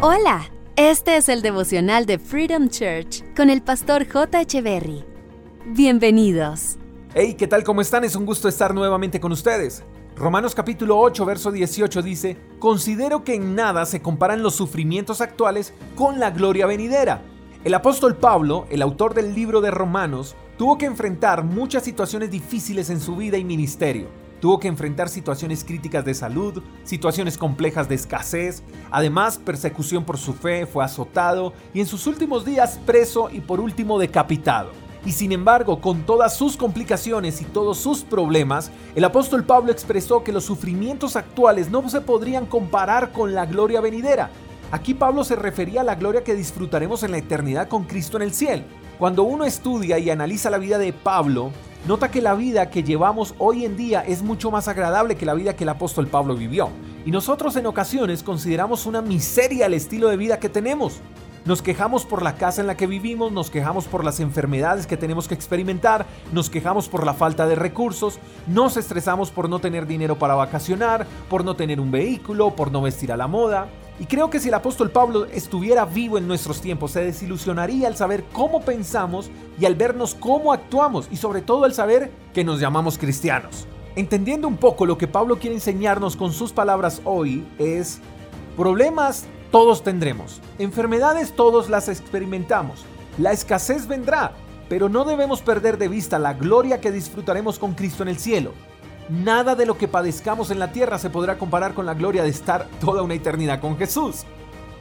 Hola, este es el devocional de Freedom Church con el pastor J. Echeverry. Bienvenidos. Hey, ¿qué tal? ¿Cómo están? Es un gusto estar nuevamente con ustedes. Romanos capítulo 8, verso 18 dice, Considero que en nada se comparan los sufrimientos actuales con la gloria venidera. El apóstol Pablo, el autor del libro de Romanos, tuvo que enfrentar muchas situaciones difíciles en su vida y ministerio. Tuvo que enfrentar situaciones críticas de salud, situaciones complejas de escasez, además persecución por su fe, fue azotado y en sus últimos días preso y por último decapitado. Y sin embargo, con todas sus complicaciones y todos sus problemas, el apóstol Pablo expresó que los sufrimientos actuales no se podrían comparar con la gloria venidera. Aquí Pablo se refería a la gloria que disfrutaremos en la eternidad con Cristo en el cielo. Cuando uno estudia y analiza la vida de Pablo, nota que la vida que llevamos hoy en día es mucho más agradable que la vida que el apóstol Pablo vivió. Y nosotros en ocasiones consideramos una miseria el estilo de vida que tenemos. Nos quejamos por la casa en la que vivimos, nos quejamos por las enfermedades que tenemos que experimentar, nos quejamos por la falta de recursos, nos estresamos por no tener dinero para vacacionar, por no tener un vehículo, por no vestir a la moda. Y creo que si el apóstol Pablo estuviera vivo en nuestros tiempos, se desilusionaría al saber cómo pensamos y al vernos cómo actuamos y sobre todo al saber que nos llamamos cristianos. Entendiendo un poco lo que Pablo quiere enseñarnos con sus palabras hoy es, problemas todos tendremos, enfermedades todos las experimentamos, la escasez vendrá, pero no debemos perder de vista la gloria que disfrutaremos con Cristo en el cielo. Nada de lo que padezcamos en la tierra se podrá comparar con la gloria de estar toda una eternidad con Jesús.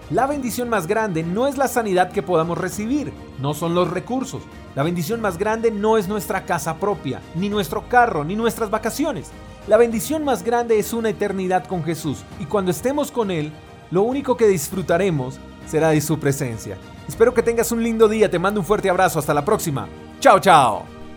La bendición más grande no es la sanidad que podamos recibir, no son los recursos. La bendición más grande no es nuestra casa propia, ni nuestro carro, ni nuestras vacaciones. La bendición más grande es una eternidad con Jesús, y cuando estemos con Él, lo único que disfrutaremos será de su presencia. Espero que tengas un lindo día, te mando un fuerte abrazo, hasta la próxima. Chao, chao.